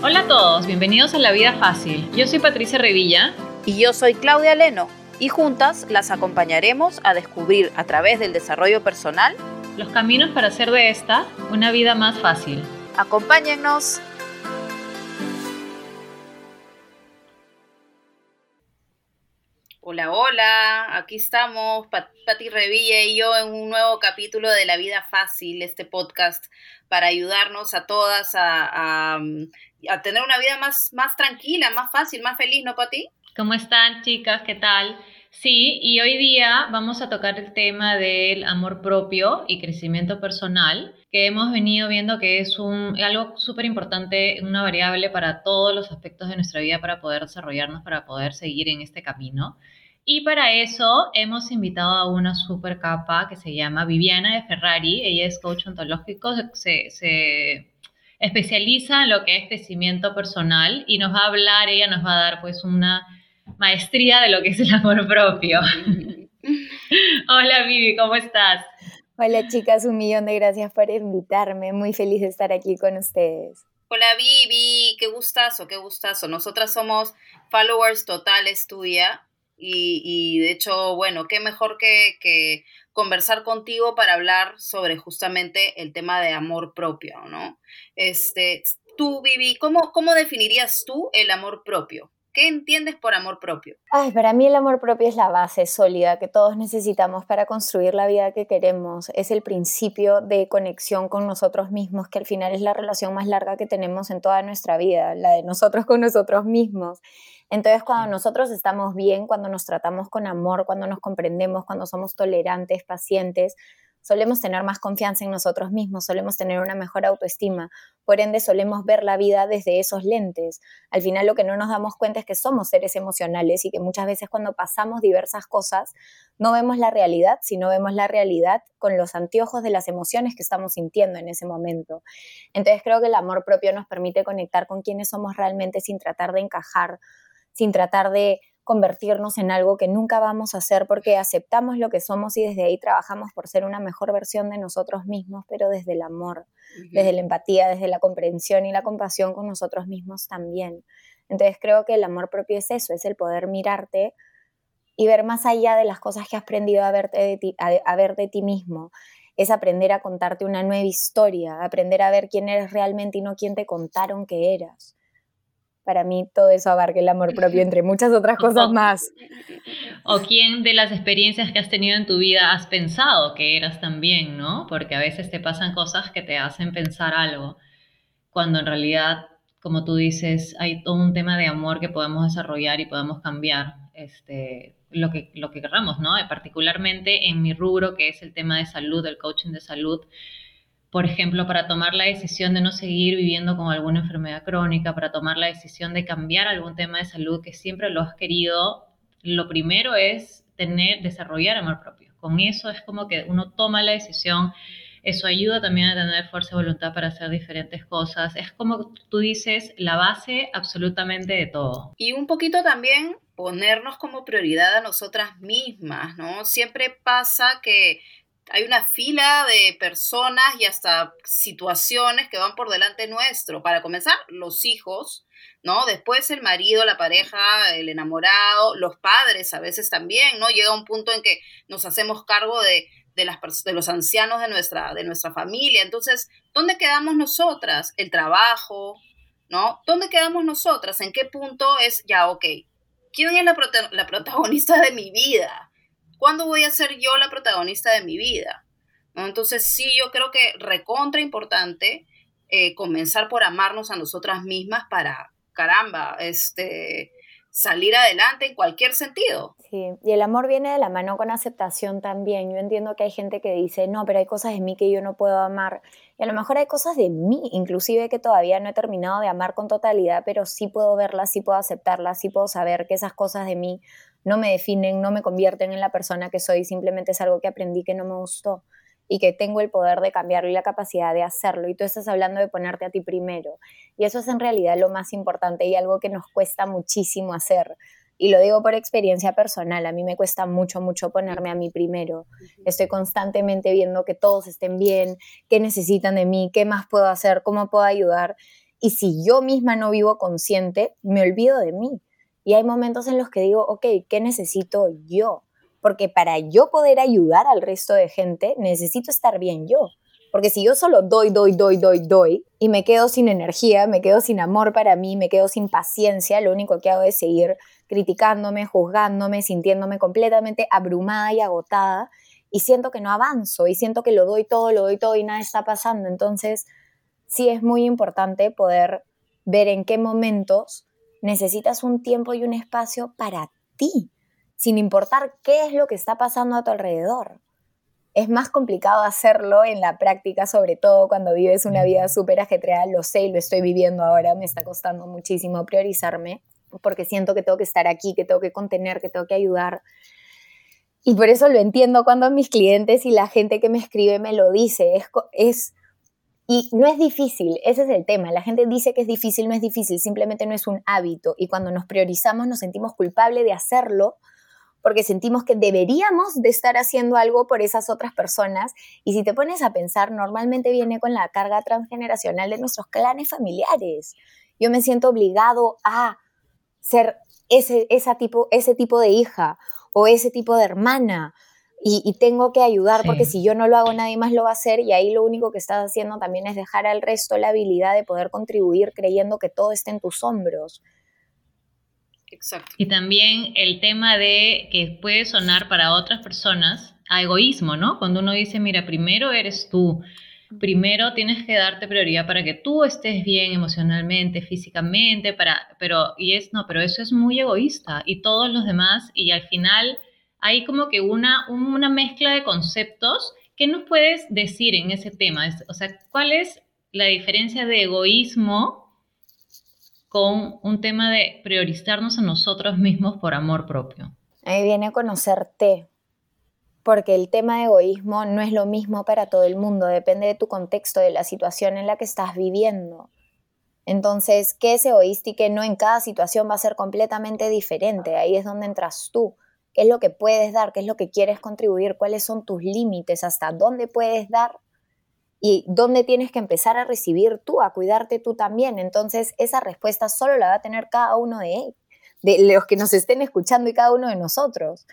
Hola a todos, bienvenidos a La Vida Fácil. Yo soy Patricia Revilla. Y yo soy Claudia Leno. Y juntas las acompañaremos a descubrir a través del desarrollo personal los caminos para hacer de esta una vida más fácil. Acompáñennos. Hola, hola, aquí estamos, Pati Revilla y yo en un nuevo capítulo de La Vida Fácil, este podcast para ayudarnos a todas a, a, tener una vida más, más tranquila, más fácil, más feliz, ¿no, Pati? ¿Cómo están, chicas? ¿Qué tal? Sí, y hoy día vamos a tocar el tema del amor propio y crecimiento personal, que hemos venido viendo que es un, algo súper importante, una variable para todos los aspectos de nuestra vida para poder desarrollarnos, para poder seguir en este camino. Y para eso hemos invitado a una super capa que se llama Viviana de Ferrari. Ella es coach ontológico, se, se especializa en lo que es crecimiento personal y nos va a hablar, ella nos va a dar pues una maestría de lo que es el amor propio. Hola Vivi, ¿cómo estás? Hola chicas, un millón de gracias por invitarme. Muy feliz de estar aquí con ustedes. Hola Vivi, qué gustazo, qué gustazo. Nosotras somos followers totales tuya y, de hecho, bueno, qué mejor que, conversar contigo para hablar sobre justamente el tema de amor propio, ¿no? Este, tú, Vivi, ¿cómo, cómo definirías tú el amor propio? ¿Qué entiendes por amor propio? Ay, para mí el amor propio es la base sólida que todos necesitamos para construir la vida que queremos. Es el principio de conexión con nosotros mismos, que al final es la relación más larga que tenemos en toda nuestra vida, la de nosotros con nosotros mismos. Entonces, cuando nosotros estamos bien, cuando nos tratamos con amor, cuando nos comprendemos, cuando somos tolerantes, pacientes, solemos tener más confianza en nosotros mismos, solemos tener una mejor autoestima, por ende solemos ver la vida desde esos lentes. Al final lo que no nos damos cuenta es que somos seres emocionales y que muchas veces cuando pasamos diversas cosas no vemos la realidad, sino vemos la realidad con los anteojos de las emociones que estamos sintiendo en ese momento. Entonces creo que el amor propio nos permite conectar con quienes somos realmente sin tratar de encajar sin tratar de convertirnos en algo que nunca vamos a hacer porque aceptamos lo que somos y desde ahí trabajamos por ser una mejor versión de nosotros mismos, pero desde el amor, desde la empatía, desde la comprensión y la compasión con nosotros mismos también. Entonces creo que el amor propio es eso, es el poder mirarte y ver más allá de las cosas que has aprendido a, verte de ti, a ver de ti mismo. Es aprender a contarte una nueva historia, aprender a ver quién eres realmente y no quién te contaron que eras para mí todo eso abarca el amor propio, entre muchas otras cosas más. O quién de las experiencias que has tenido en tu vida has pensado que eras también, ¿no? Porque a veces te pasan cosas que te hacen pensar algo, cuando en realidad, como tú dices, hay todo un tema de amor que podemos desarrollar y podemos cambiar este, lo, que, lo que queramos, ¿no? Particularmente en mi rubro, que es el tema de salud, el coaching de salud por ejemplo, para tomar la decisión de no seguir viviendo con alguna enfermedad crónica, para tomar la decisión de cambiar algún tema de salud que siempre lo has querido, lo primero es tener, desarrollar amor propio. Con eso es como que uno toma la decisión, eso ayuda también a tener fuerza de voluntad para hacer diferentes cosas. Es como tú dices, la base absolutamente de todo. Y un poquito también ponernos como prioridad a nosotras mismas, ¿no? Siempre pasa que hay una fila de personas y hasta situaciones que van por delante nuestro. Para comenzar, los hijos, ¿no? Después el marido, la pareja, el enamorado, los padres a veces también, ¿no? Llega un punto en que nos hacemos cargo de, de los ancianos de nuestra, de nuestra familia. Entonces, ¿dónde quedamos nosotras? El trabajo, ¿no? ¿Dónde quedamos nosotras? ¿En qué punto es ya, ok? ¿Quién es la protagonista de mi vida? ¿Cuándo voy a ser yo la protagonista de mi vida? Entonces sí, yo creo que recontra importante eh, comenzar por amarnos a nosotras mismas para, caramba, este, salir adelante en cualquier sentido. Sí, y el amor viene de la mano con aceptación también. Yo entiendo que hay gente que dice, no, pero hay cosas de mí que yo no puedo amar. Y a lo mejor hay cosas de mí, inclusive que todavía no he terminado de amar con totalidad, pero sí puedo verlas, sí puedo aceptarlas, sí puedo saber que esas cosas de mí no me definen, no me convierten en la persona que soy, simplemente es algo que aprendí que no me gustó y que tengo el poder de cambiarlo y la capacidad de hacerlo. Y tú estás hablando de ponerte a ti primero. Y eso es en realidad lo más importante y algo que nos cuesta muchísimo hacer. Y lo digo por experiencia personal, a mí me cuesta mucho, mucho ponerme a mí primero. Estoy constantemente viendo que todos estén bien, qué necesitan de mí, qué más puedo hacer, cómo puedo ayudar. Y si yo misma no vivo consciente, me olvido de mí. Y hay momentos en los que digo, ok, ¿qué necesito yo? Porque para yo poder ayudar al resto de gente, necesito estar bien yo. Porque si yo solo doy, doy, doy, doy, doy, y me quedo sin energía, me quedo sin amor para mí, me quedo sin paciencia, lo único que hago es seguir criticándome, juzgándome, sintiéndome completamente abrumada y agotada, y siento que no avanzo, y siento que lo doy todo, lo doy todo y nada está pasando. Entonces, sí es muy importante poder ver en qué momentos necesitas un tiempo y un espacio para ti, sin importar qué es lo que está pasando a tu alrededor. Es más complicado hacerlo en la práctica, sobre todo cuando vives una vida súper ajetreada, lo sé y lo estoy viviendo ahora, me está costando muchísimo priorizarme, porque siento que tengo que estar aquí, que tengo que contener, que tengo que ayudar. Y por eso lo entiendo cuando mis clientes y la gente que me escribe me lo dice, es, es y no es difícil, ese es el tema. La gente dice que es difícil, no es difícil, simplemente no es un hábito. Y cuando nos priorizamos nos sentimos culpables de hacerlo porque sentimos que deberíamos de estar haciendo algo por esas otras personas. Y si te pones a pensar, normalmente viene con la carga transgeneracional de nuestros clanes familiares. Yo me siento obligado a ser ese, esa tipo, ese tipo de hija o ese tipo de hermana. Y, tengo que ayudar porque si yo no lo hago nadie más lo va a hacer y ahí lo único que estás haciendo también es dejar al resto la habilidad de poder contribuir creyendo que todo está en tus hombros. Exacto. Y también el tema de que puede sonar para otras personas a egoísmo, ¿no? Cuando uno dice, mira, primero eres tú, primero tienes que darte prioridad para que tú estés bien emocionalmente, físicamente, para, pero, y es, no, pero eso es muy egoísta y todos los demás, y al final hay como que una, una mezcla de conceptos. ¿Qué nos puedes decir en ese tema? O sea, ¿cuál es la diferencia de egoísmo con un tema de priorizarnos a nosotros mismos por amor propio. Ahí viene conocerte, porque el tema de egoísmo no es lo mismo para todo el mundo, depende de tu contexto, de la situación en la que estás viviendo. Entonces, ¿qué es egoísta y qué no en cada situación va a ser completamente diferente? Ahí es donde entras tú. ¿Qué es lo que puedes dar? ¿Qué es lo que quieres contribuir? ¿Cuáles son tus límites? ¿Hasta dónde puedes dar? y dónde tienes que empezar a recibir tú, a cuidarte tú también. Entonces, esa respuesta solo la va a tener cada uno de, de los que nos estén escuchando y cada uno de nosotros.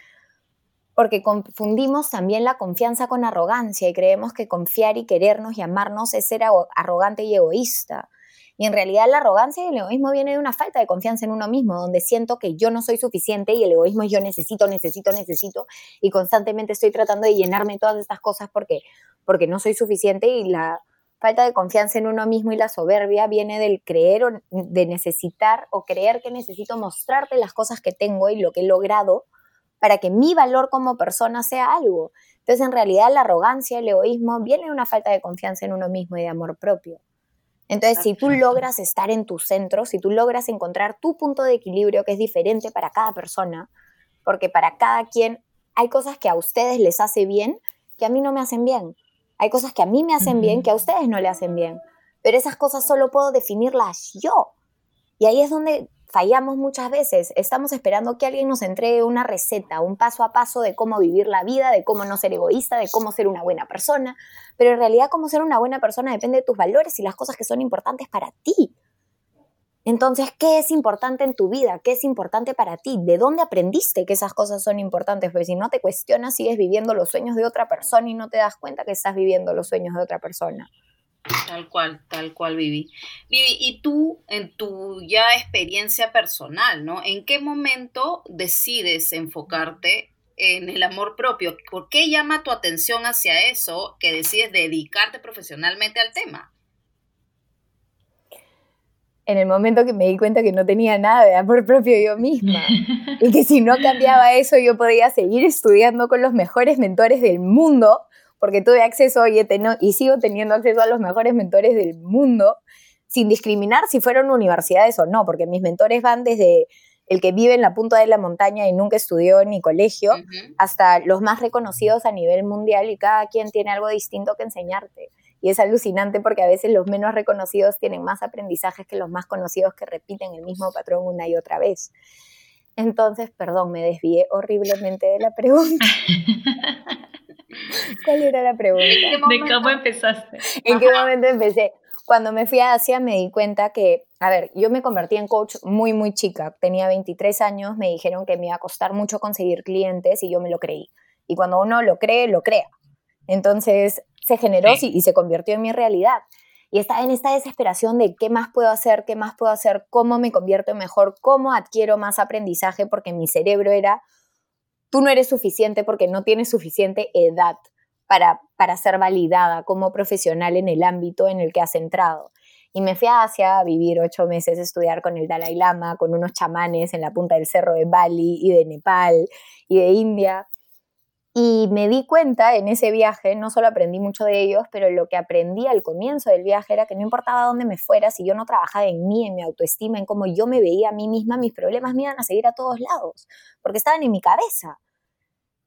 Porque confundimos también la confianza con arrogancia y creemos que confiar y querernos y amarnos es ser arrogante y egoísta. Y en realidad la arrogancia y el egoísmo viene de una falta de confianza en uno mismo, donde siento que yo no soy suficiente y el egoísmo es yo necesito, necesito, necesito y constantemente estoy tratando de llenarme todas estas cosas porque porque no soy suficiente y la falta de confianza en uno mismo y la soberbia viene del creer o de necesitar o creer que necesito mostrarte las cosas que tengo y lo que he logrado para que mi valor como persona sea algo. Entonces, en realidad, la arrogancia, el egoísmo, viene de una falta de confianza en uno mismo y de amor propio. Entonces, si tú logras estar en tu centro, si tú logras encontrar tu punto de equilibrio que es diferente para cada persona, porque para cada quien hay cosas que a ustedes les hace bien que a mí no me hacen bien. Hay cosas que a mí me hacen bien que a ustedes no le hacen bien. Pero esas cosas solo puedo definirlas yo. Y ahí es donde fallamos muchas veces. Estamos esperando que alguien nos entregue una receta, un paso a paso de cómo vivir la vida, de cómo no ser egoísta, de cómo ser una buena persona. Pero en realidad cómo ser una buena persona depende de tus valores y las cosas que son importantes para ti. Entonces, ¿qué es importante en tu vida? ¿Qué es importante para ti? ¿De dónde aprendiste que esas cosas son importantes? Porque si no te cuestionas, sigues viviendo los sueños de otra persona y no te das cuenta que estás viviendo los sueños de otra persona. Tal cual, tal cual, Vivi. Vivi, y tú, en tu ya experiencia personal, ¿no? ¿En qué momento decides enfocarte en el amor propio? ¿Por qué llama tu atención hacia eso que decides dedicarte profesionalmente al tema? en el momento que me di cuenta que no tenía nada de amor propio yo misma y que si no cambiaba eso yo podía seguir estudiando con los mejores mentores del mundo, porque tuve acceso y, y sigo teniendo acceso a los mejores mentores del mundo, sin discriminar si fueron universidades o no, porque mis mentores van desde el que vive en la punta de la montaña y nunca estudió ni colegio, hasta los más reconocidos a nivel mundial y cada quien tiene algo distinto que enseñarte. Y es alucinante porque a veces los menos reconocidos tienen más aprendizajes que los más conocidos que repiten el mismo patrón una y otra vez. Entonces, perdón, me desvié horriblemente de la pregunta. ¿Cuál era la pregunta? ¿De cómo empezaste? ¿En qué momento empecé? cuando me fui a Asia me di cuenta que, a ver, yo me convertí en coach muy, muy chica. Tenía 23 años, me dijeron que me iba a costar mucho conseguir clientes y yo me lo creí. Y cuando uno lo cree, lo crea. Entonces se generó y se convirtió en mi realidad. Y estaba en esta desesperación de qué más puedo hacer, qué más puedo hacer, cómo me convierto mejor, cómo adquiero más aprendizaje, porque mi cerebro era, tú no eres suficiente porque no tienes suficiente edad para, para ser validada como profesional en el ámbito en el que has entrado. Y me fui a Asia a vivir ocho meses, estudiar con el Dalai Lama, con unos chamanes en la punta del cerro de Bali y de Nepal y de India. Y me di cuenta en ese viaje, no solo aprendí mucho de ellos, pero lo que aprendí al comienzo del viaje era que no importaba dónde me fuera, si yo no trabajaba en mí, en mi autoestima, en cómo yo me veía a mí misma, mis problemas me iban a seguir a todos lados, porque estaban en mi cabeza.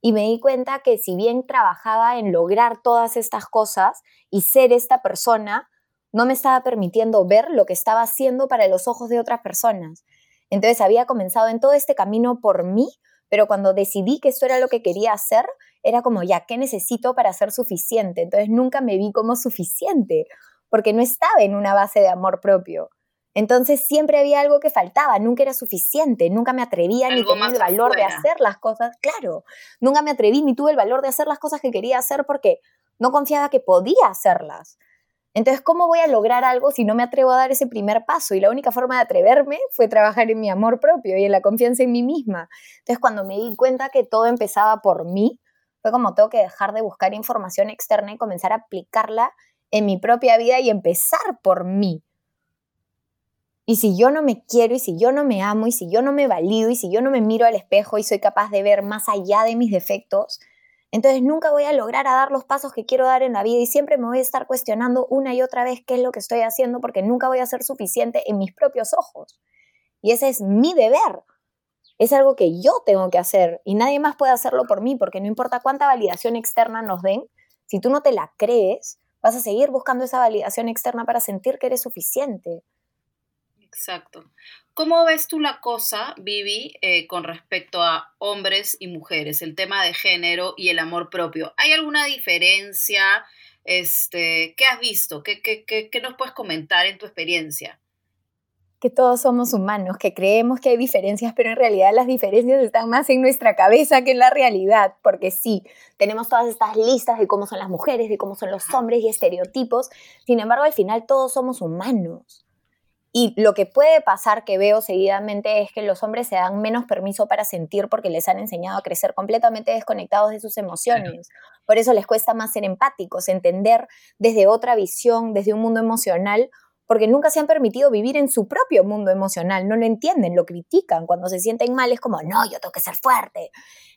Y me di cuenta que si bien trabajaba en lograr todas estas cosas y ser esta persona, no me estaba permitiendo ver lo que estaba haciendo para los ojos de otras personas. Entonces había comenzado en todo este camino por mí, pero cuando decidí que esto era lo que quería hacer, era como, ya, ¿qué necesito para ser suficiente? Entonces nunca me vi como suficiente, porque no estaba en una base de amor propio. Entonces siempre había algo que faltaba, nunca era suficiente, nunca me atrevía ni tenía el valor de hacer las cosas, claro, nunca me atreví ni tuve el valor de hacer las cosas que quería hacer porque no confiaba que podía hacerlas. Entonces, ¿cómo voy a lograr algo si no me atrevo a dar ese primer paso? Y la única forma de atreverme fue trabajar en mi amor propio y en la confianza en mí misma. Entonces, cuando me di cuenta que todo empezaba por mí, fue como tengo que dejar de buscar información externa y comenzar a aplicarla en mi propia vida y empezar por mí. Y si yo no me quiero y si yo no me amo y si yo no me valido y si yo no me miro al espejo y soy capaz de ver más allá de mis defectos, entonces nunca voy a lograr a dar los pasos que quiero dar en la vida y siempre me voy a estar cuestionando una y otra vez qué es lo que estoy haciendo porque nunca voy a ser suficiente en mis propios ojos. Y ese es mi deber. Es algo que yo tengo que hacer y nadie más puede hacerlo por mí porque no importa cuánta validación externa nos den, si tú no te la crees, vas a seguir buscando esa validación externa para sentir que eres suficiente. Exacto. ¿Cómo ves tú la cosa, Vivi, eh, con respecto a hombres y mujeres, el tema de género y el amor propio? ¿Hay alguna diferencia? Este, ¿Qué has visto? ¿Qué, qué, qué, qué nos puedes comentar en tu experiencia? que todos somos humanos, que creemos que hay diferencias, pero en realidad las diferencias están más en nuestra cabeza que en la realidad, porque sí, tenemos todas estas listas de cómo son las mujeres, de cómo son los hombres y estereotipos, sin embargo al final todos somos humanos. Y lo que puede pasar que veo seguidamente es que los hombres se dan menos permiso para sentir porque les han enseñado a crecer completamente desconectados de sus emociones. Por eso les cuesta más ser empáticos, entender desde otra visión, desde un mundo emocional, porque nunca se han permitido vivir en su propio mundo emocional, no lo entienden, lo critican, cuando se sienten mal es como, no, yo tengo que ser fuerte.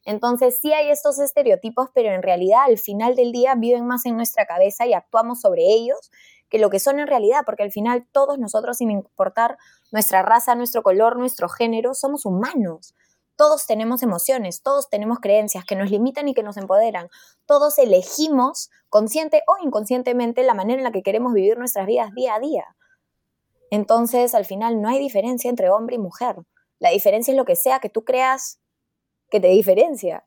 Entonces sí hay estos estereotipos, pero en realidad al final del día viven más en nuestra cabeza y actuamos sobre ellos que lo que son en realidad, porque al final todos nosotros, sin importar nuestra raza, nuestro color, nuestro género, somos humanos. Todos tenemos emociones, todos tenemos creencias que nos limitan y que nos empoderan. Todos elegimos, consciente o inconscientemente, la manera en la que queremos vivir nuestras vidas día a día. Entonces, al final, no hay diferencia entre hombre y mujer. La diferencia es lo que sea que tú creas que te diferencia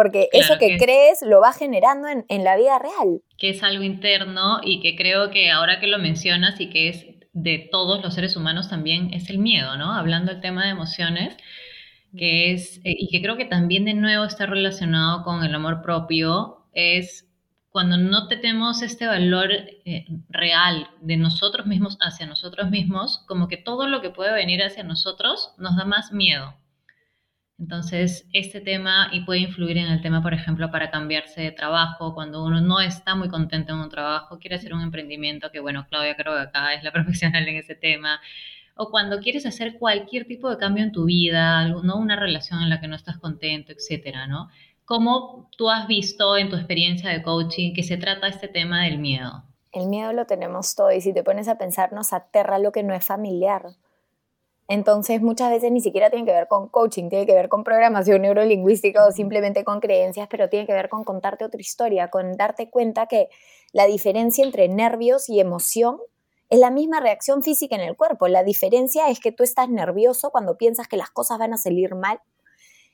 porque eso que, crees lo va generando en, en, la vida real. Que es algo interno y que creo que ahora que lo mencionas y que es de todos los seres humanos también es el miedo, ¿no? Hablando del tema de emociones, que es, eh, y que creo que también de nuevo está relacionado con el amor propio, es cuando no tenemos este valor eh, real de nosotros mismos hacia nosotros mismos, como que todo lo que puede venir hacia nosotros nos da más miedo. Entonces, este tema y puede influir en el tema, por ejemplo, para cambiarse de trabajo, cuando uno no está muy contento en un trabajo, quiere hacer un emprendimiento, que bueno, Claudia creo que acá es la profesional en ese tema, o cuando quieres hacer cualquier tipo de cambio en tu vida, ¿no? una relación en la que no estás contento, etcétera, ¿no? ¿Cómo tú has visto en tu experiencia de coaching que se trata este tema del miedo? El miedo lo tenemos todo y si te pones a pensar nos aterra lo que no es familiar. Entonces muchas veces ni siquiera tiene que ver con coaching, tiene que ver con programación neurolingüística o simplemente con creencias, pero tiene que ver con contarte otra historia, con darte cuenta que la diferencia entre nervios y emoción es la misma reacción física en el cuerpo. La diferencia es que tú estás nervioso cuando piensas que las cosas van a salir mal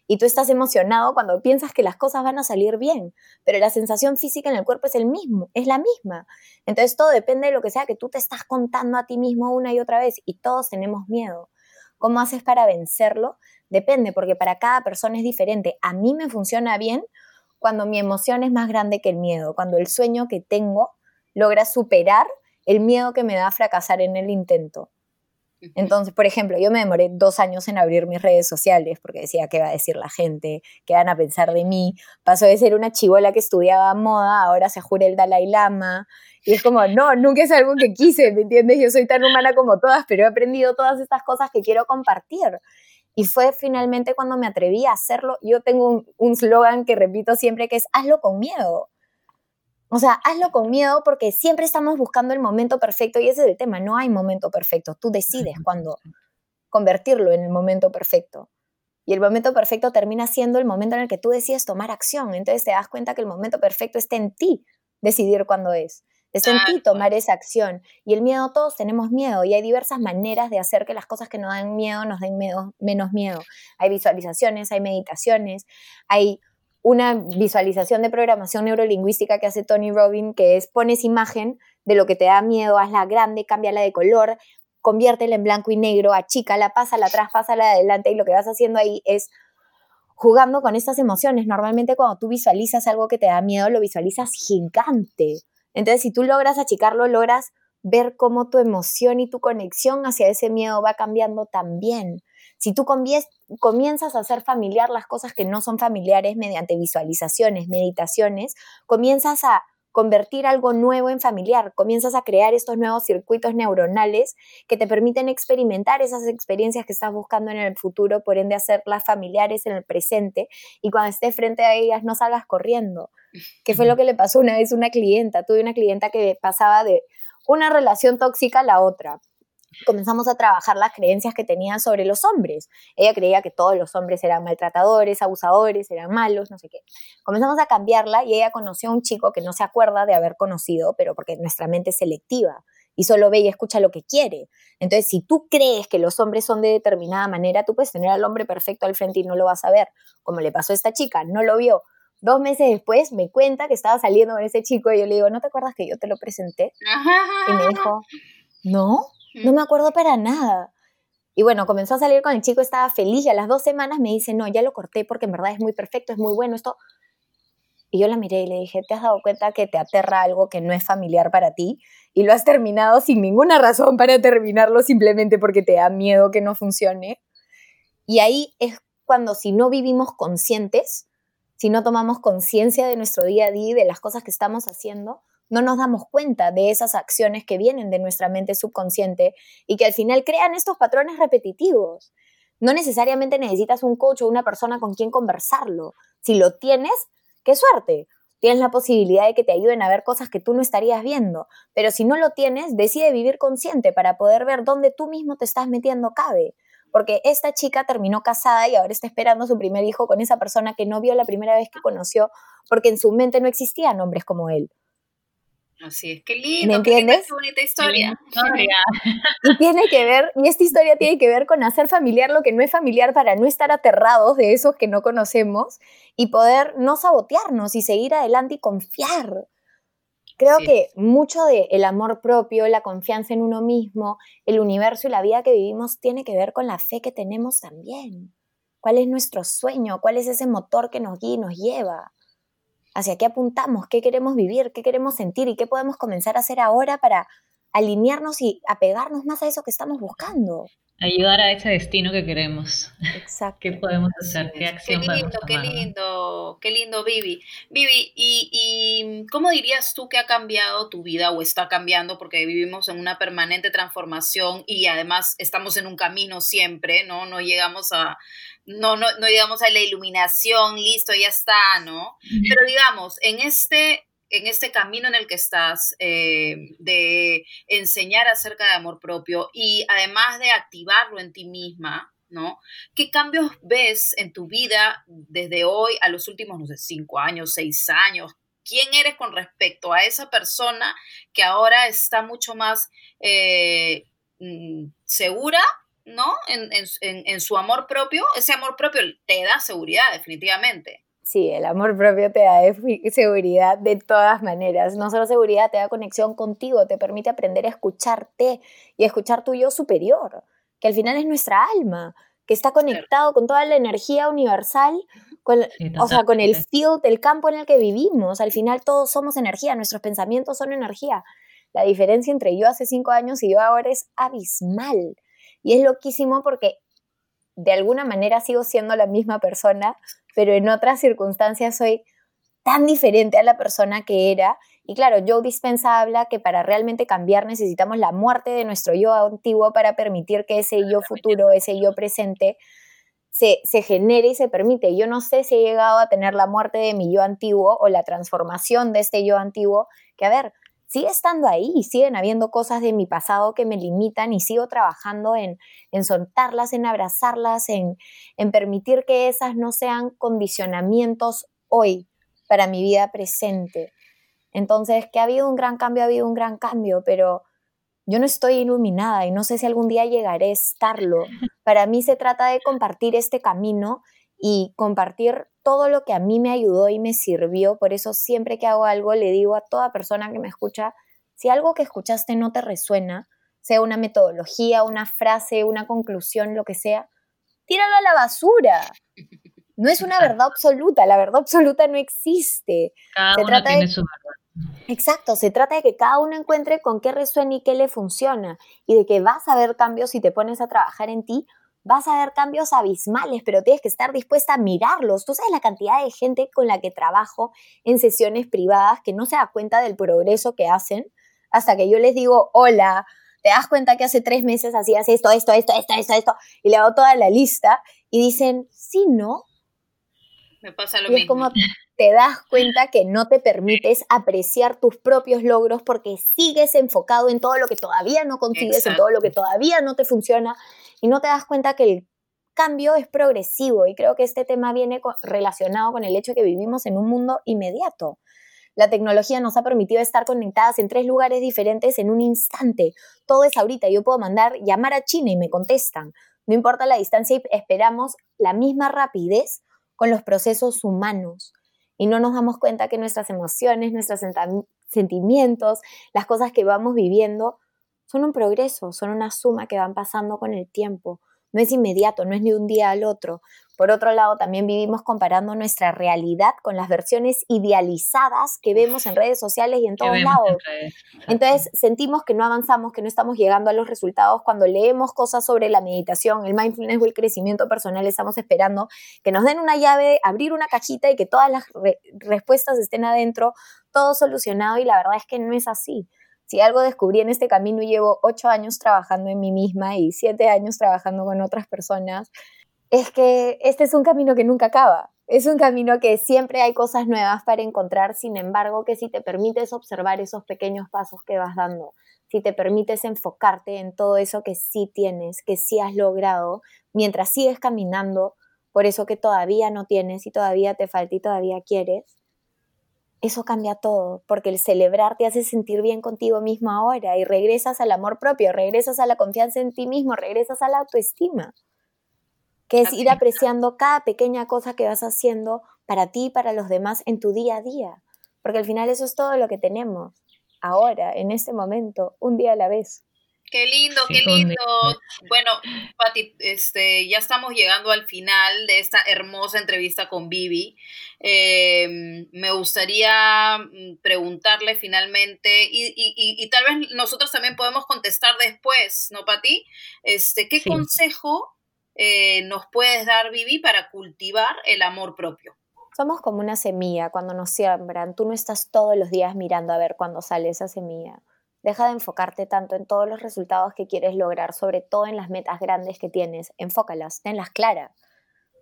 y tú estás emocionado cuando piensas que las cosas van a salir bien, pero la sensación física en el cuerpo es el mismo, es la misma. Entonces todo depende de lo que sea que tú te estás contando a ti mismo una y otra vez y todos tenemos miedo. ¿Cómo haces para vencerlo? Depende, porque para cada persona es diferente. A mí me funciona bien cuando mi emoción es más grande que el miedo, cuando el sueño que tengo logra superar el miedo que me da a fracasar en el intento. Entonces, por ejemplo, yo me demoré dos años en abrir mis redes sociales porque decía qué va a decir la gente, qué van a pensar de mí. Pasó de ser una chivola que estudiaba moda, ahora se jura el Dalai Lama. Y es como, no, nunca es algo que quise, ¿me entiendes? Yo soy tan humana como todas, pero he aprendido todas estas cosas que quiero compartir. Y fue finalmente cuando me atreví a hacerlo. Yo tengo un slogan que repito siempre que es, hazlo con miedo. O sea, hazlo con miedo porque siempre estamos buscando el momento perfecto y ese es el tema, no hay momento perfecto, tú decides cuándo convertirlo en el momento perfecto. Y el momento perfecto termina siendo el momento en el que tú decides tomar acción. Entonces te das cuenta que el momento perfecto está en ti decidir cuándo es. Está en ti tomar esa acción. Y el miedo, todos tenemos miedo y hay diversas maneras de hacer que las cosas que nos dan miedo nos den menos miedo. Hay visualizaciones, hay meditaciones, hay una visualización de programación neurolingüística que hace Tony Robbins, que es pones imagen de lo que te da miedo, hazla grande, cámbiala de color, conviértela en blanco y negro, achícala, pásala atrás, pásala adelante, y lo que vas haciendo ahí es jugando con estas emociones. Normalmente cuando tú visualizas algo que te da miedo, lo visualizas gigante. Entonces, si tú logras achicarlo, logras ver cómo tu emoción y tu conexión hacia ese miedo va cambiando también. Si tú comienzas a hacer familiar las cosas que no son familiares mediante visualizaciones, meditaciones, comienzas a convertir algo nuevo en familiar, comienzas a crear estos nuevos circuitos neuronales que te permiten experimentar esas experiencias que estás buscando en el futuro, por ende hacerlas familiares en el presente y cuando estés frente a ellas no salgas corriendo, que fue lo que le pasó una vez a una clienta, tuve una clienta que pasaba de una relación tóxica a la otra comenzamos a trabajar las creencias que tenía sobre los hombres. Ella creía que todos los hombres eran maltratadores, abusadores, eran malos, no sé qué. Comenzamos a cambiarla y ella conoció a un chico que no se acuerda de haber conocido, pero porque nuestra mente es selectiva y solo ve y escucha lo que quiere. Entonces, si tú crees que los hombres son de determinada manera, tú puedes tener al hombre perfecto al frente y no lo vas a ver, como le pasó a esta chica, no lo vio. Dos meses después me cuenta que estaba saliendo con ese chico y yo le digo, ¿no te acuerdas que yo te lo presenté? Y me dijo, no, no me acuerdo para nada. Y bueno, comenzó a salir con el chico, estaba feliz y a las dos semanas me dice, no, ya lo corté porque en verdad es muy perfecto, es muy bueno esto. Y yo la miré y le dije, ¿te has dado cuenta que te aterra algo que no es familiar para ti? Y lo has terminado sin ninguna razón para terminarlo, simplemente porque te da miedo que no funcione. Y ahí es cuando si no vivimos conscientes, si no tomamos conciencia de nuestro día a día y de las cosas que estamos haciendo, no nos damos cuenta de esas acciones que vienen de nuestra mente subconsciente y que al final crean estos patrones repetitivos. No necesariamente necesitas un coach o una persona con quien conversarlo. Si lo tienes, qué suerte. Tienes la posibilidad de que te ayuden a ver cosas que tú no estarías viendo. Pero si no lo tienes, decide vivir consciente para poder ver dónde tú mismo te estás metiendo cabe. Porque esta chica terminó casada y ahora está esperando su primer hijo con esa persona que no vio la primera vez que conoció, porque en su mente no existían hombres como él. Así es, qué lindo, ¿Me entiendes? Qué bonita historia. y tiene que ver, y esta historia tiene que ver con hacer familiar lo que no es familiar para no estar aterrados de esos que no conocemos y poder no sabotearnos y seguir adelante y confiar. Creo que mucho del el amor propio, la confianza en uno mismo, el universo y la vida que vivimos tiene que ver con la fe que tenemos también. ¿Cuál es nuestro sueño? ¿Cuál es ese motor que nos guía y nos lleva? Hacia qué apuntamos, qué queremos vivir, qué queremos sentir y qué podemos comenzar a hacer ahora para alinearnos y apegarnos más a eso que estamos buscando. Ayudar a ese destino que queremos. Exacto. ¿Qué podemos hacer? ¿Qué acción qué lindo, Qué lindo, qué lindo, Vivi. Vivi, ¿y, ¿y cómo dirías tú que ha cambiado tu vida o está cambiando? Porque vivimos en una permanente transformación y además estamos en un camino siempre, ¿no? No llegamos a, no, no, no digamos a la iluminación, listo, ya está, ¿no? Pero digamos, en este, en este camino en el que estás eh, de enseñar acerca de amor propio y además de activarlo en ti misma, ¿no? ¿Qué cambios ves en tu vida desde hoy a los últimos, no sé, cinco años, seis años? ¿Quién eres con respecto a esa persona que ahora está mucho más eh, mm, segura ¿no? En, en, su amor propio, ese amor propio te da seguridad, definitivamente. Sí, el amor propio te da seguridad de todas maneras. No solo seguridad, te da conexión contigo, te permite aprender a escucharte y a escuchar tu yo superior, que al final es nuestra alma, que está conectado con toda la energía universal, con, o sea, con el field, el campo en el que vivimos. Al final todos somos energía, nuestros pensamientos son energía. La diferencia entre yo hace cinco años y yo ahora es abismal. Y es loquísimo porque de alguna manera sigo siendo la misma persona, pero en otras circunstancias soy tan diferente a la persona que era. Y claro, Joe Dispensa habla que para realmente cambiar necesitamos la muerte de nuestro yo antiguo para permitir que ese yo futuro, ese yo presente, se, se genere y se permite. Yo no sé si he llegado a tener la muerte de mi yo antiguo o la transformación de este yo antiguo, que a ver, sigue estando ahí y siguen habiendo cosas de mi pasado que me limitan y sigo trabajando en, en soltarlas, en abrazarlas, en, en permitir que esas no sean condicionamientos hoy para mi vida presente. Entonces, que ha habido un gran cambio, ha habido un gran cambio, pero yo no estoy iluminada y no sé si algún día llegaré a estarlo. Para mí se trata de compartir este camino y compartir todo lo que a mí me ayudó y me sirvió. Por eso siempre que hago algo le digo a toda persona que me escucha, si algo que escuchaste no te resuena, sea una metodología, una frase, una conclusión, lo que sea, tíralo a la basura. No es una verdad absoluta, la verdad absoluta no existe. Cada se uno trata tiene su verdad. Exacto, se trata de que cada uno encuentre con qué resuena y qué le funciona y de que vas a ver cambios si te pones a trabajar en ti vas a ver cambios abismales, pero tienes que estar dispuesta a mirarlos. Tú sabes la cantidad de gente con la que trabajo en sesiones privadas que no se da cuenta del progreso que hacen hasta que yo les digo, hola, te das cuenta que hace tres meses hacías esto, esto, esto, esto, esto, esto, y le hago toda la lista y dicen, sí, no. Me pasa lo y Es como te das cuenta que no te permites apreciar tus propios logros porque sigues enfocado en todo lo que todavía no consigues, en todo lo que todavía no te funciona y no te das cuenta que el cambio es progresivo y creo que este tema viene relacionado con el hecho de que vivimos en un mundo inmediato. La tecnología nos ha permitido estar conectadas en tres lugares diferentes en un instante. Todo es ahorita. Yo puedo mandar llamar a China y me contestan. No importa la distancia y esperamos la misma rapidez con los procesos humanos. Y no nos damos cuenta que nuestras emociones, nuestros sentimientos, las cosas que vamos viviendo son un progreso, son una suma que van pasando con el tiempo. No es inmediato, no es ni un día al otro. Por otro lado, también vivimos comparando nuestra realidad con las versiones idealizadas que vemos en redes sociales y en todos lados. Entonces, sentimos que no avanzamos, que no estamos llegando a los resultados. Cuando leemos cosas sobre la meditación, el mindfulness o el crecimiento personal, estamos esperando que nos den una llave, abrir una cajita y que todas las respuestas estén adentro, todo solucionado y la verdad es que no es así. Si algo descubrí en este camino, llevo ocho años trabajando en mí misma y siete años trabajando con otras personas, es que este es un camino que nunca acaba. Es un camino que siempre hay cosas nuevas para encontrar, sin embargo, que si te permites observar esos pequeños pasos que vas dando, si te permites enfocarte en todo eso que sí tienes, que sí has logrado, mientras sigues caminando por eso que todavía no tienes y todavía te falta y todavía quieres, eso cambia todo, porque el celebrar te hace sentir bien contigo mismo ahora y regresas al amor propio, regresas a la confianza en ti mismo, regresas a la autoestima, que es ir apreciando cada pequeña cosa que vas haciendo para ti y para los demás en tu día a día, porque al final eso es todo lo que tenemos ahora, en este momento, un día a la vez. Qué lindo, qué lindo. Bueno, Pati, este, ya estamos llegando al final de esta hermosa entrevista con Vivi. Em, me gustaría mm, preguntarle finalmente, y, y, y, tal vez nosotros también podemos contestar después, ¿no, Pati? Este, ¿Qué consejo eh, nos puedes dar, Vivi, para cultivar el amor propio? Somos como una semilla cuando nos siembran. Tú no estás todos los días mirando a ver cuándo sale esa semilla Deja de enfocarte tanto en todos los resultados que quieres lograr, sobre todo en las metas grandes que tienes. Enfócalas, tenlas claras.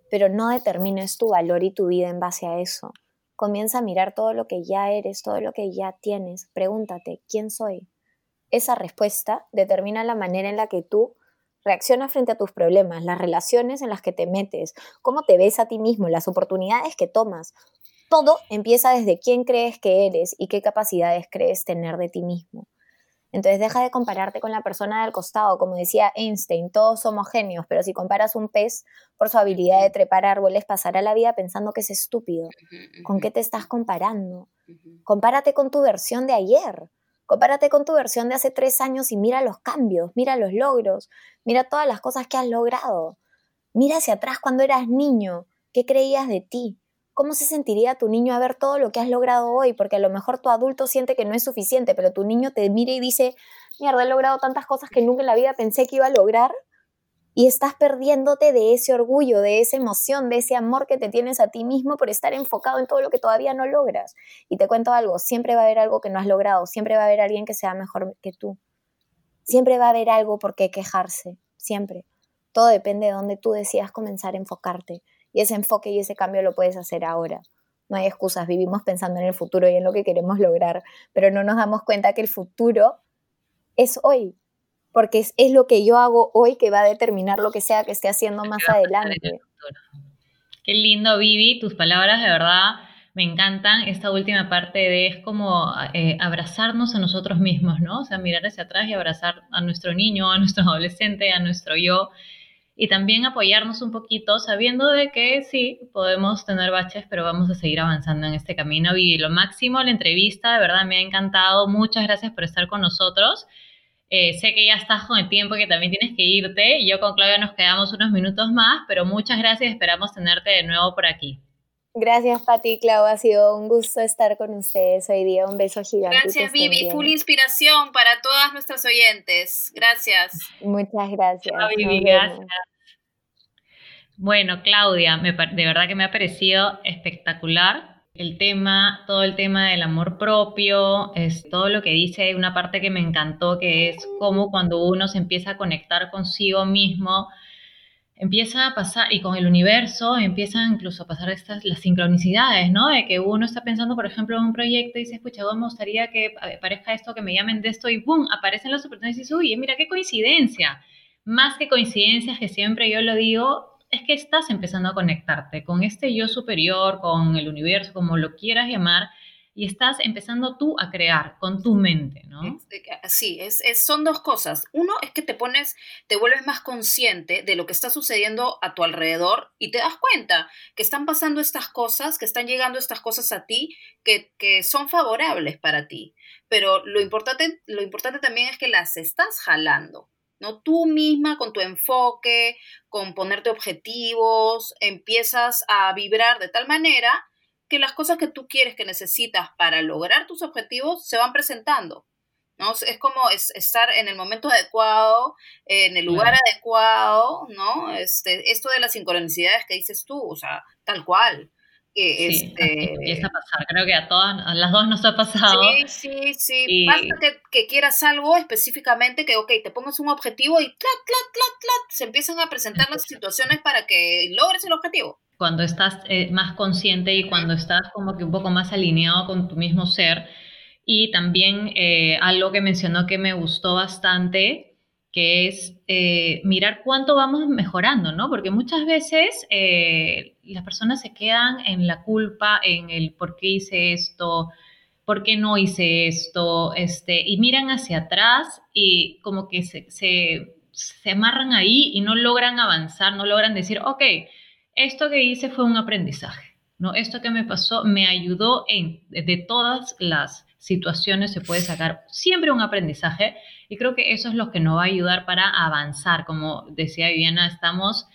Pero no determines tu valor y tu vida en base a eso. Comienza a mirar todo lo que ya eres, todo lo que ya tienes. Pregúntate, ¿quién soy? Esa respuesta determina la manera en la que tú reaccionas frente a tus problemas, las relaciones en las que te metes, cómo te ves a ti mismo, las oportunidades que tomas. Todo empieza desde quién crees que eres y qué capacidades crees tener de ti mismo. Entonces deja de compararte con la persona del costado. Como decía Einstein, todos somos genios, pero si comparas un pez por su habilidad de trepar árboles, pasará la vida pensando que es estúpido. ¿Con qué te estás comparando? Compárate con tu versión de ayer. Compárate con tu versión de hace tres años y mira los cambios, mira los logros, mira todas las cosas que has logrado. Mira hacia atrás cuando eras niño, ¿qué creías de ti? ¿Cómo se sentiría tu niño a ver todo lo que has logrado hoy? Porque a lo mejor tu adulto siente que no es suficiente, pero tu niño te mira y dice, mierda, he logrado tantas cosas que nunca en la vida pensé que iba a lograr. Y estás perdiéndote de ese orgullo, de esa emoción, de ese amor que te tienes a ti mismo por estar enfocado en todo lo que todavía no logras. Y te cuento algo, siempre va a haber algo que no has logrado, siempre va a haber alguien que sea mejor que tú. Siempre va a haber algo por qué quejarse, siempre. Todo depende de dónde tú decidas comenzar a enfocarte. Y ese enfoque y ese cambio lo puedes hacer ahora. No hay excusas, vivimos pensando en el futuro y en lo que queremos lograr, pero no nos damos cuenta que el futuro es hoy, porque es, lo que yo hago hoy que va a determinar lo que sea que esté haciendo más adelante. Qué lindo, Vivi, tus palabras de verdad me encantan. Esta última parte de es como eh, abrazarnos a nosotros mismos, ¿no? O sea, mirar hacia atrás y abrazar a nuestro niño, a nuestro adolescente, a nuestro yo y también apoyarnos un poquito sabiendo de que sí, podemos tener baches, pero vamos a seguir avanzando en este camino. Y lo máximo, la entrevista, de verdad me ha encantado. Muchas gracias por estar con nosotros. Eh, sé que ya estás con el tiempo que también tienes que irte. Yo con Claudia nos quedamos unos minutos más, pero muchas gracias. Esperamos tenerte de nuevo por aquí. Gracias, Pati Clau. Ha sido un gusto estar con ustedes hoy día. Un beso gigante. Gracias, Vivi. Full inspiración para todas nuestras oyentes. Gracias. Muchas gracias. Vivi, gracias. Bueno, Claudia, de verdad que me ha parecido espectacular el tema, todo el tema del amor propio, es todo lo que dice, una parte que me encantó, que es cómo cuando uno se empieza a conectar consigo mismo, empieza a pasar, y con el universo, empiezan incluso a pasar estas, las sincronicidades, ¿no? De que uno está pensando, por ejemplo, en un proyecto y dice, escucha, me gustaría que aparezca esto, que me llamen de esto, y ¡boom! Aparecen las oportunidades y dices, uy, mira qué coincidencia. Más que coincidencias, que siempre yo lo digo, es que estás empezando a conectarte con este yo superior, con el universo, como lo quieras llamar, y estás empezando tú a crear con tu mente, ¿no? Sí, es, son dos cosas. Uno es que te pones, te vuelves más consciente de lo que está sucediendo a tu alrededor y te das cuenta que están pasando estas cosas, que están llegando estas cosas a ti, que, que son favorables para ti. Pero lo importante, lo importante también es que las estás jalando. ¿no? Tú misma con tu enfoque, con ponerte objetivos, empiezas a vibrar de tal manera que las cosas que tú quieres, que necesitas para lograr tus objetivos, se van presentando. ¿no? Es como estar en el momento adecuado, en el lugar adecuado, ¿no? Este, esto de las sincronicidades que dices tú, o sea, tal cual sí, este... empieza a pasar. Creo que a todas, a las dos nos ha pasado. Sí, sí, sí. Basta que, quieras algo específicamente, que, ok, te pongas un objetivo y tlat, tlat, tlat, tlat, se empiezan a presentar las situaciones para que logres el objetivo. Cuando estás eh, más consciente y cuando estás como que un poco más alineado con tu mismo ser. Y también eh, algo que mencionó que me gustó bastante que es eh, mirar cuánto vamos mejorando, ¿no? Porque muchas veces las personas se quedan en la culpa, en el por qué hice esto, por qué no hice esto, este, y miran hacia atrás y como que se, se, amarran ahí y no logran avanzar, no logran decir, ok, esto que hice fue un aprendizaje, ¿no? Esto que me pasó me ayudó en, de todas las situaciones se puede sacar siempre un aprendizaje y creo que eso es lo que nos va a ayudar para avanzar. Como decía Viviana, estamos,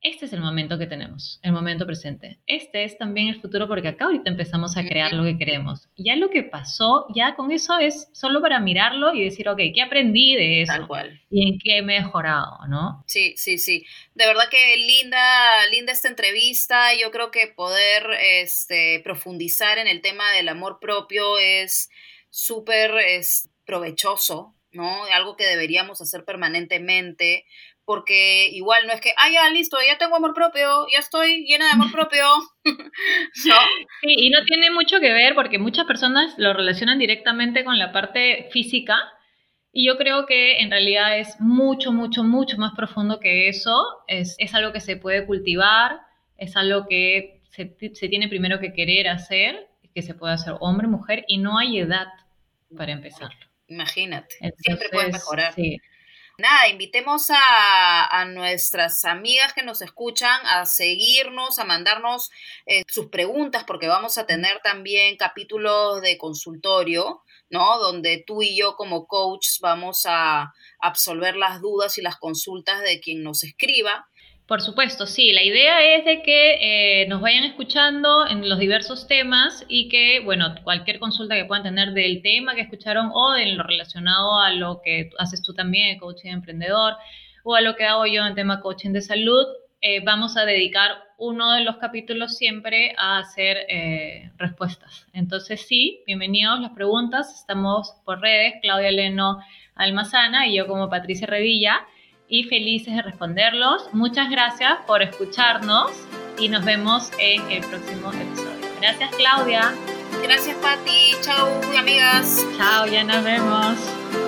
este es el momento que tenemos, el momento presente. Este es también el futuro porque acá ahorita empezamos a crear lo que queremos. Ya lo que pasó, ya con eso es solo para mirarlo y decir, ok, ¿qué aprendí de eso? Tal cual. Y en qué he mejorado, ¿no? Sí, sí, sí. De verdad que linda, linda esta entrevista. Yo creo que poder este, profundizar en el tema del amor propio es súper provechoso ¿no? Algo que deberíamos hacer permanentemente, porque igual no es que, ah, ya, listo, ya tengo amor propio, ya estoy llena de amor propio, ¿no? Sí, y no tiene mucho que ver porque muchas personas lo relacionan directamente con la parte física, y yo creo que en realidad es mucho, mucho, mucho más profundo que eso, es, es algo que se puede cultivar, es algo que se, se tiene primero que querer hacer, que se puede hacer hombre, mujer, y no hay edad para empezarlo. Imagínate, siempre puedes mejorar. Nada, invitemos a, nuestras amigas que nos escuchan a seguirnos, a mandarnos eh, sus preguntas, porque vamos a tener también capítulos de consultorio, ¿no? Donde tú y yo como coach vamos a absolver las dudas y las consultas de quien nos escriba. Por supuesto, sí. La idea es de que eh, nos vayan escuchando en los diversos temas y que, bueno, cualquier consulta que puedan tener del tema que escucharon o en lo relacionado a lo que haces tú también, coaching emprendedor, o a lo que hago yo en tema coaching de salud, eh, vamos a dedicar uno de los capítulos siempre a hacer eh, respuestas. Entonces, sí, bienvenidos las preguntas. Estamos por redes, Claudia Leno Almazana y yo como Patricia Revilla y felices de responderlos. Muchas gracias por escucharnos y nos vemos en el próximo episodio. Gracias Claudia. Gracias Patti. Chao amigas. Chao, ya nos vemos.